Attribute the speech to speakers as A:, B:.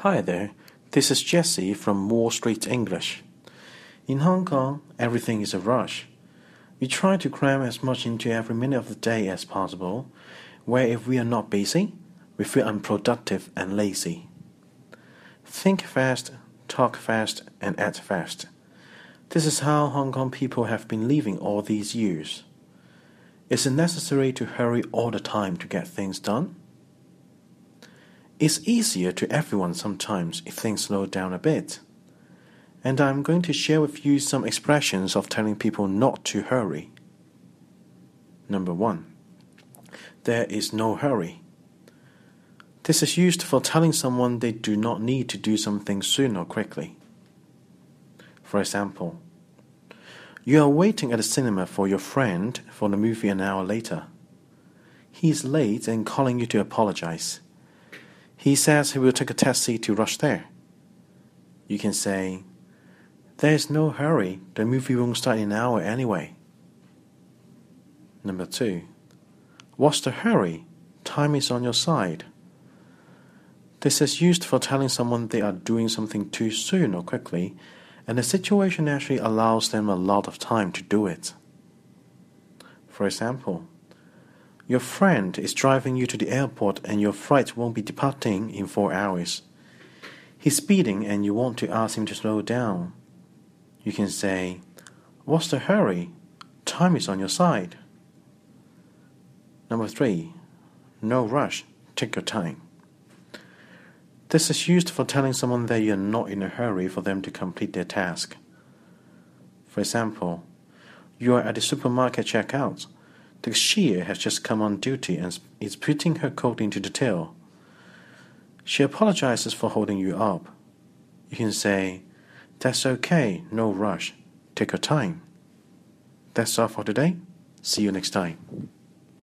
A: Hi there, this is Jesse from Wall Street English. In Hong Kong, everything is a rush. We try to cram as much into every minute of the day as possible, where if we are not busy, we feel unproductive and lazy. Think fast, talk fast, and act fast. This is how Hong Kong people have been living all these years. Is it necessary to hurry all the time to get things done? It's easier to everyone sometimes if things slow down a bit. And I'm going to share with you some expressions of telling people not to hurry. Number one, there is no hurry. This is used for telling someone they do not need to do something soon or quickly. For example, you are waiting at the cinema for your friend for the movie an hour later. He is late and calling you to apologize. He says he will take a taxi to rush there. You can say, There is no hurry, the movie won't start in an hour anyway. Number two, What's the hurry? Time is on your side. This is used for telling someone they are doing something too soon or quickly and the situation actually allows them a lot of time to do it. For example, your friend is driving you to the airport and your flight won't be departing in four hours. He's speeding and you want to ask him to slow down. You can say, What's the hurry? Time is on your side. Number three, no rush, take your time. This is used for telling someone that you're not in a hurry for them to complete their task. For example, you are at the supermarket checkout. The cashier has just come on duty and is putting her coat into the till. She apologizes for holding you up. You can say, That's okay, no rush. Take your time. That's all for today. See you next time.